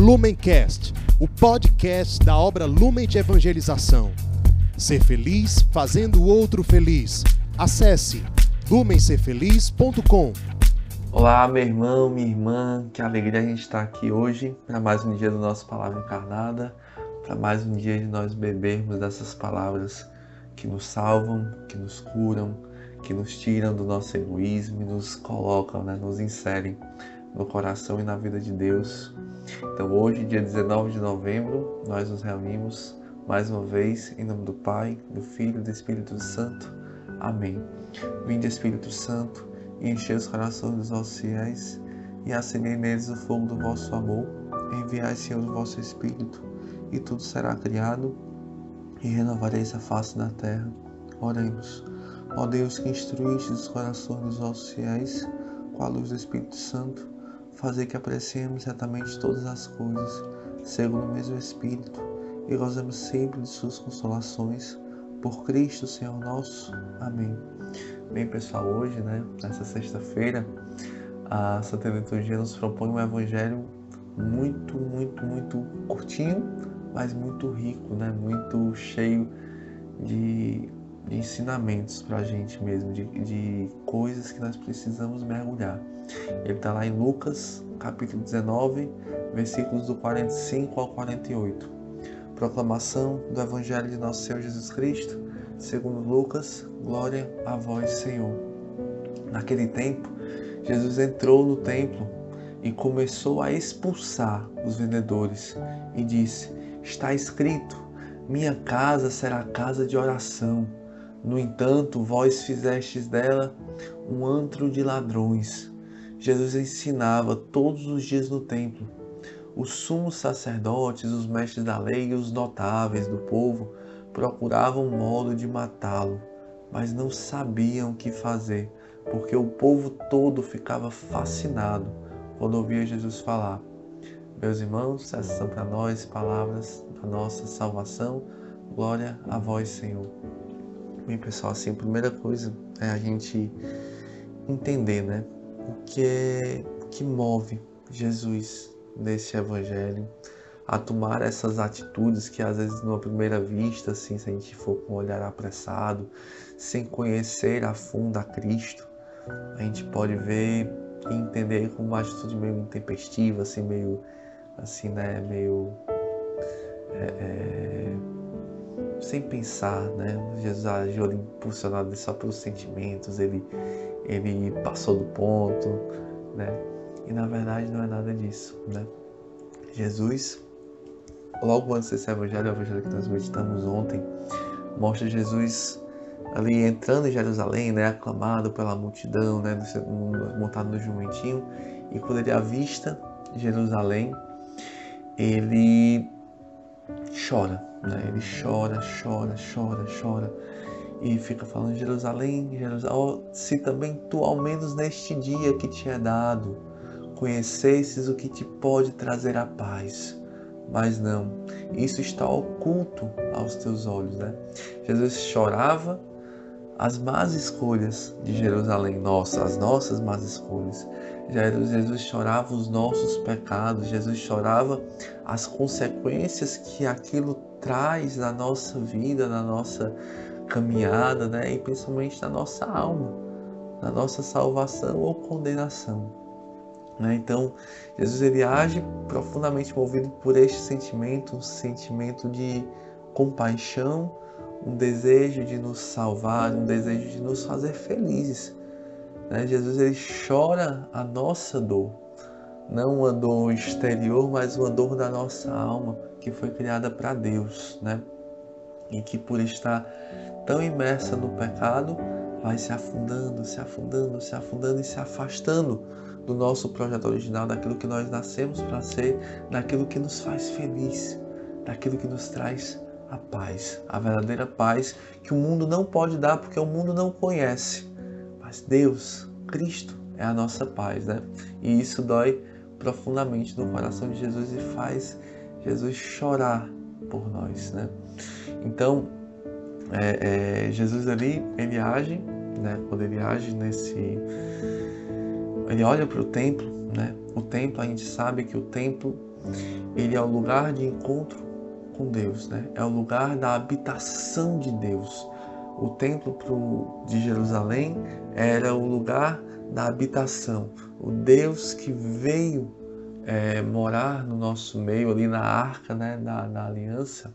Lumencast, o podcast da obra Lumen de Evangelização. Ser feliz fazendo o outro feliz. Acesse lumencerfeliz.com. Olá, meu irmão, minha irmã, que alegria a gente estar aqui hoje para mais um dia do nosso Palavra Encarnada, para mais um dia de nós bebermos dessas palavras que nos salvam, que nos curam, que nos tiram do nosso egoísmo e nos colocam, né, nos inserem no coração e na vida de Deus. Então, hoje, dia 19 de novembro, nós nos reunimos mais uma vez em nome do Pai, do Filho e do Espírito Santo. Amém. Vinde, Espírito Santo e enchei os corações dos vossos fiéis, e acendei neles o fogo do vosso amor. Enviai, Senhor, o vosso Espírito, e tudo será criado, e renovareis a face da terra. Oremos. Ó Deus que instruíste os corações dos vossos fiéis, com a luz do Espírito Santo, fazer que apreciemos certamente todas as coisas, segundo o mesmo Espírito, e gozemos sempre de suas consolações. Por Cristo, Senhor nosso. Amém. Bem, pessoal, hoje, né, nessa sexta-feira, a Santa Liturgia nos propõe um evangelho muito, muito, muito curtinho, mas muito rico, né, muito cheio de, ensinamentos para a gente mesmo, de, de coisas que nós precisamos mergulhar. Ele está lá em Lucas, capítulo 19, versículos do 45 ao 48. Proclamação do Evangelho de Nosso Senhor Jesus Cristo Segundo Lucas, glória a vós, Senhor. Naquele tempo, Jesus entrou no templo e começou a expulsar os vendedores e disse: Está escrito: Minha casa será casa de oração. No entanto, vós fizestes dela um antro de ladrões. Jesus ensinava todos os dias no templo. Os sumos sacerdotes, os mestres da lei e os notáveis do povo procuravam modo de matá-lo, mas não sabiam o que fazer, porque o povo todo ficava fascinado quando ouvia Jesus falar. Meus irmãos, essas são para nós palavras da nossa salvação. Glória a vós, Senhor. Bem, pessoal, assim, a primeira coisa é a gente entender, né, o que é que move Jesus nesse evangelho a tomar essas atitudes que às vezes numa primeira vista, assim, se a gente for com um olhar apressado, sem conhecer a fundo a Cristo, a gente pode ver e entender como uma atitude meio intempestiva, assim, meio, assim, né, meio é, é, sem pensar, né? Jesus agiu ali impulsionado só pelos sentimentos, ele, ele passou do ponto, né? E na verdade não é nada disso, né? Jesus logo antes desse evangelho, o evangelho que nós meditamos ontem, mostra Jesus ali entrando em Jerusalém, né, aclamado pela multidão, né, montado no jumentinho, e quando ele avista Jerusalém, ele chora, né, ele chora, chora, chora, chora, e fica falando Jerusalém, Jerusalém, se também tu ao menos neste dia que te é dado, conhecesses o que te pode trazer a paz mas não, isso está oculto aos teus olhos, né? Jesus chorava as más escolhas de Jerusalém, nossa, as nossas más escolhas. Jesus chorava os nossos pecados, Jesus chorava as consequências que aquilo traz na nossa vida, na nossa caminhada, né? E principalmente na nossa alma, na nossa salvação ou condenação. Né? Então, Jesus ele age profundamente movido por este sentimento, um sentimento de compaixão, um desejo de nos salvar, um desejo de nos fazer felizes. Né? Jesus ele chora a nossa dor, não uma dor exterior, mas uma dor da nossa alma que foi criada para Deus, né? E que por estar tão imersa no pecado vai se afundando, se afundando, se afundando e se afastando do nosso projeto original, daquilo que nós nascemos para ser, daquilo que nos faz feliz, daquilo que nos traz a paz, a verdadeira paz que o mundo não pode dar porque o mundo não conhece. Mas Deus, Cristo é a nossa paz, né? E isso dói profundamente no coração de Jesus e faz Jesus chorar por nós, né? Então, é, é, Jesus ali, ele age, né? Quando ele age nesse ele olha para o templo, né? O templo, a gente sabe que o templo ele é o lugar de encontro com Deus, né? É o lugar da habitação de Deus. O templo pro, de Jerusalém era o lugar da habitação. O Deus que veio é, morar no nosso meio, ali na arca né, da, da aliança.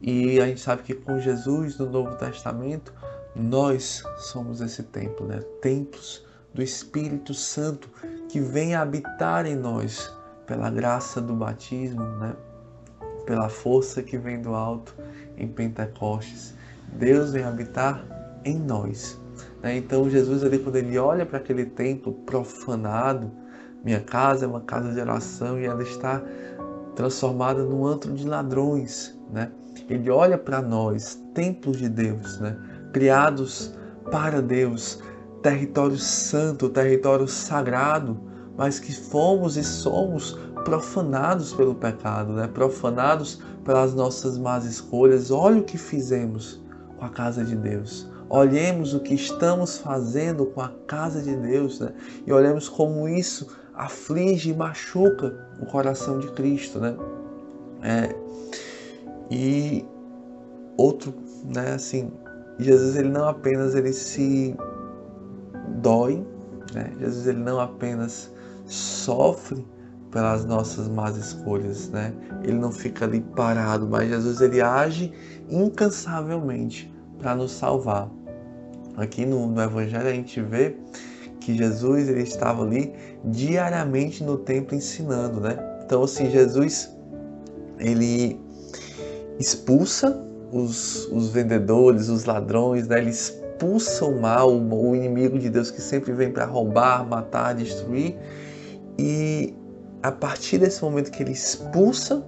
E a gente sabe que com Jesus no Novo Testamento, nós somos esse templo, né? templos do Espírito Santo que vem habitar em nós pela graça do batismo, né? pela força que vem do alto em Pentecostes. Deus vem habitar em nós. Né? Então Jesus ali quando ele olha para aquele templo profanado, minha casa é uma casa de oração e ela está transformada num antro de ladrões, né? Ele olha para nós, templos de Deus, né? Criados para Deus, território santo, território sagrado, mas que fomos e somos profanados pelo pecado, né? Profanados pelas nossas más escolhas. Olha o que fizemos com a casa de Deus. Olhemos o que estamos fazendo com a casa de Deus, né? E olhemos como isso aflige e machuca o coração de Cristo, né? É, e outro, né, assim, Jesus ele não apenas ele se dói, né? Jesus ele não apenas sofre pelas nossas más escolhas, né? Ele não fica ali parado, mas Jesus ele age incansavelmente para nos salvar. Aqui no, no Evangelho a gente vê que Jesus ele estava ali diariamente no templo ensinando, né? Então assim Jesus ele expulsa os, os vendedores, os ladrões, né? ele expulsa o mal, o inimigo de Deus que sempre vem para roubar, matar, destruir. E a partir desse momento que ele expulsa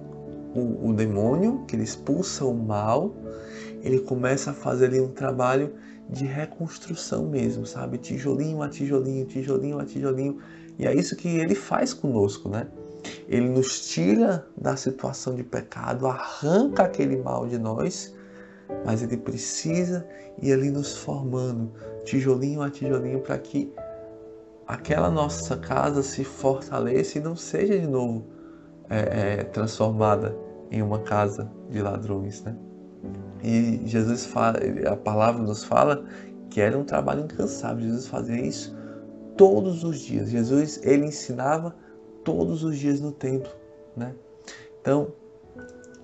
o, o demônio, que ele expulsa o mal, ele começa a fazer ali um trabalho de reconstrução mesmo, sabe? Tijolinho a tijolinho, tijolinho a tijolinho. E é isso que ele faz conosco, né? Ele nos tira da situação de pecado, arranca aquele mal de nós, mas ele precisa ir ali nos formando, tijolinho a tijolinho, para que aquela nossa casa se fortaleça e não seja de novo é, é, transformada em uma casa de ladrões, né? E Jesus fala, a palavra nos fala que era um trabalho incansável. Jesus fazia isso todos os dias. Jesus ele ensinava todos os dias no templo, né? Então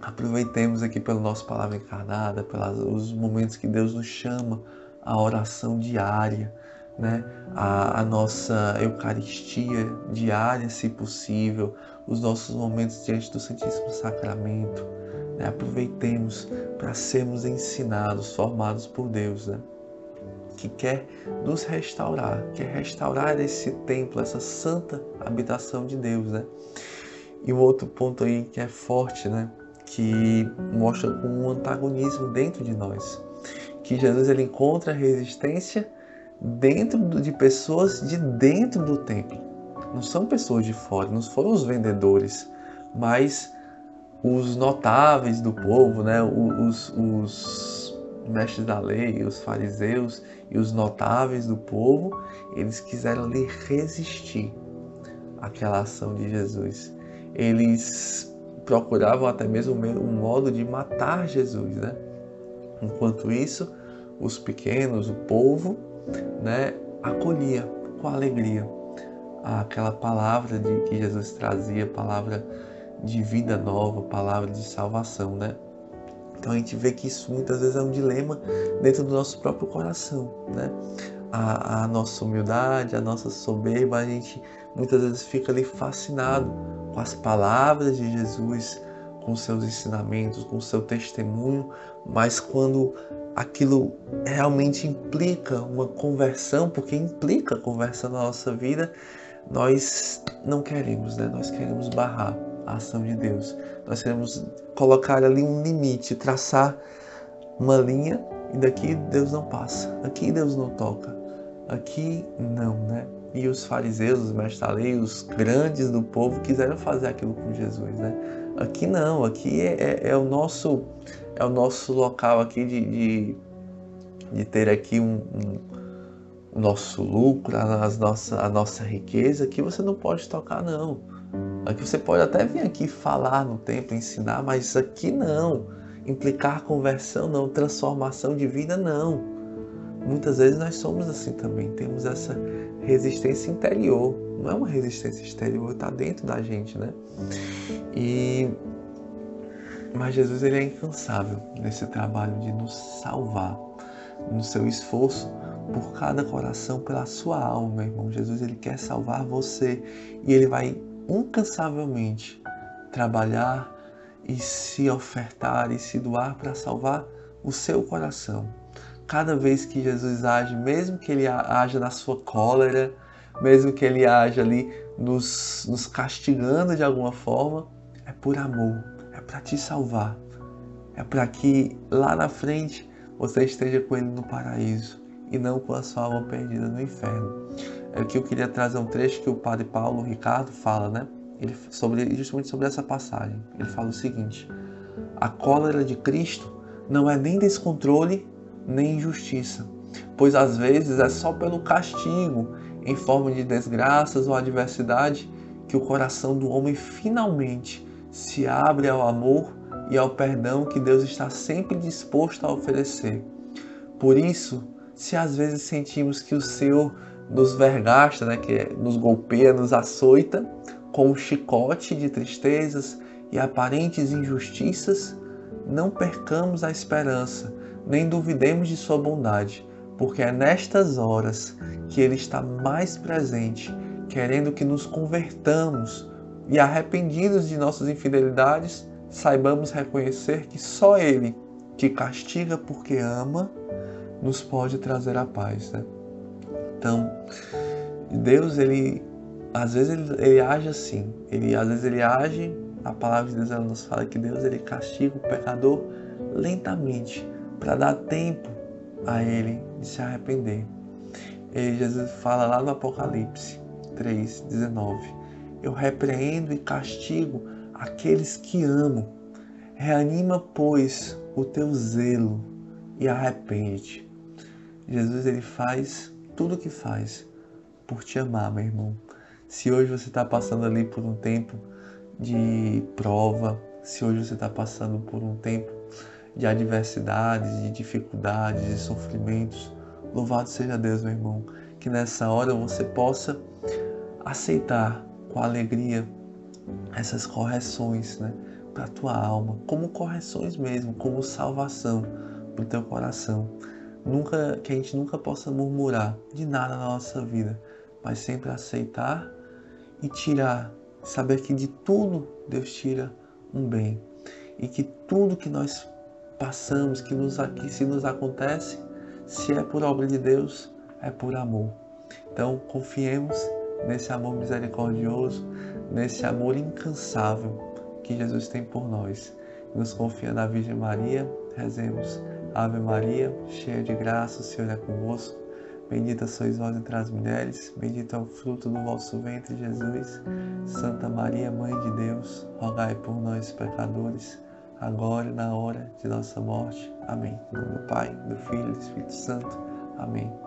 aproveitemos aqui pelo nosso palavra encarnada, pelos momentos que Deus nos chama, a oração diária, né? A, a, nossa Eucaristia diária, se possível, os nossos momentos diante do Santíssimo Sacramento né? Aproveitemos para sermos ensinados, formados por Deus, né? que quer nos restaurar, quer restaurar esse templo, essa santa habitação de Deus, né? E um outro ponto aí que é forte, né? Que mostra um antagonismo dentro de nós, que Jesus ele encontra resistência dentro de pessoas de dentro do templo. Não são pessoas de fora, não foram os vendedores, mas os notáveis do povo, né, os, os mestres da lei, os fariseus e os notáveis do povo, eles quiseram ali resistir àquela ação de Jesus. Eles procuravam até mesmo um modo de matar Jesus, né? Enquanto isso, os pequenos, o povo, né, acolhia com alegria aquela palavra de que Jesus trazia, palavra de vida nova, palavra de salvação, né? Então a gente vê que isso muitas vezes é um dilema dentro do nosso próprio coração, né? A, a nossa humildade, a nossa soberba, a gente muitas vezes fica ali fascinado com as palavras de Jesus, com seus ensinamentos, com seu testemunho, mas quando aquilo realmente implica uma conversão, porque implica conversão na nossa vida, nós não queremos, né? Nós queremos barrar a ação de Deus. Nós queremos colocar ali um limite, traçar uma linha e daqui Deus não passa, aqui Deus não toca, aqui não, né? E os fariseus, os mestres da lei, os grandes do povo quiseram fazer aquilo com Jesus, né? Aqui não, aqui é, é, é o nosso é o nosso local aqui de, de, de ter aqui um, um o nosso lucro, a, nossa, a nossa riqueza, que você não pode tocar não Aqui você pode até vir aqui falar no templo, ensinar, mas aqui não. Implicar conversão não, transformação de vida não. Muitas vezes nós somos assim também, temos essa resistência interior. Não é uma resistência exterior, está dentro da gente, né? E mas Jesus ele é incansável nesse trabalho de nos salvar, no seu esforço por cada coração, pela sua alma, irmão. Jesus ele quer salvar você e ele vai incansavelmente trabalhar e se ofertar e se doar para salvar o seu coração. Cada vez que Jesus age, mesmo que ele haja na sua cólera, mesmo que ele haja ali nos, nos castigando de alguma forma, é por amor, é para te salvar, é para que lá na frente você esteja com ele no paraíso e não com a sua alma perdida no inferno. É que eu queria trazer um trecho que o padre Paulo Ricardo fala, né? Ele, sobre, justamente sobre essa passagem. Ele fala o seguinte: A cólera de Cristo não é nem descontrole nem injustiça, pois às vezes é só pelo castigo, em forma de desgraças ou adversidade, que o coração do homem finalmente se abre ao amor e ao perdão que Deus está sempre disposto a oferecer. Por isso, se às vezes sentimos que o Senhor nos vergasta, né, que nos golpeia, nos açoita com um chicote de tristezas e aparentes injustiças, não percamos a esperança, nem duvidemos de sua bondade, porque é nestas horas que ele está mais presente, querendo que nos convertamos e arrependidos de nossas infidelidades, saibamos reconhecer que só ele, que castiga porque ama, nos pode trazer a paz. Né? Então, Deus, ele às vezes ele, ele, age assim. Ele às vezes ele age, a palavra de Deus ela nos fala que Deus ele castiga o pecador lentamente para dar tempo a ele de se arrepender. E Jesus fala lá no Apocalipse 3:19. Eu repreendo e castigo aqueles que amo. Reanima, pois, o teu zelo e arrepende. Jesus ele faz tudo o que faz por te amar, meu irmão. Se hoje você está passando ali por um tempo de prova, se hoje você está passando por um tempo de adversidades, de dificuldades, de sofrimentos, louvado seja Deus, meu irmão, que nessa hora você possa aceitar com alegria essas correções, né, para a tua alma, como correções mesmo, como salvação para o teu coração nunca que a gente nunca possa murmurar de nada na nossa vida, mas sempre aceitar e tirar, saber que de tudo Deus tira um bem e que tudo que nós passamos, que nos que se nos acontece, se é por obra de Deus, é por amor. Então, confiemos nesse amor misericordioso, nesse amor incansável que Jesus tem por nós. Nos confia na Virgem Maria, rezemos. Ave Maria, cheia de graça, o Senhor é convosco. Bendita sois vós entre as mulheres, bendito é o fruto do vosso ventre, Jesus. Santa Maria, Mãe de Deus, rogai por nós, pecadores, agora e na hora de nossa morte. Amém. Em nome do Pai, do Filho e do Espírito Santo. Amém.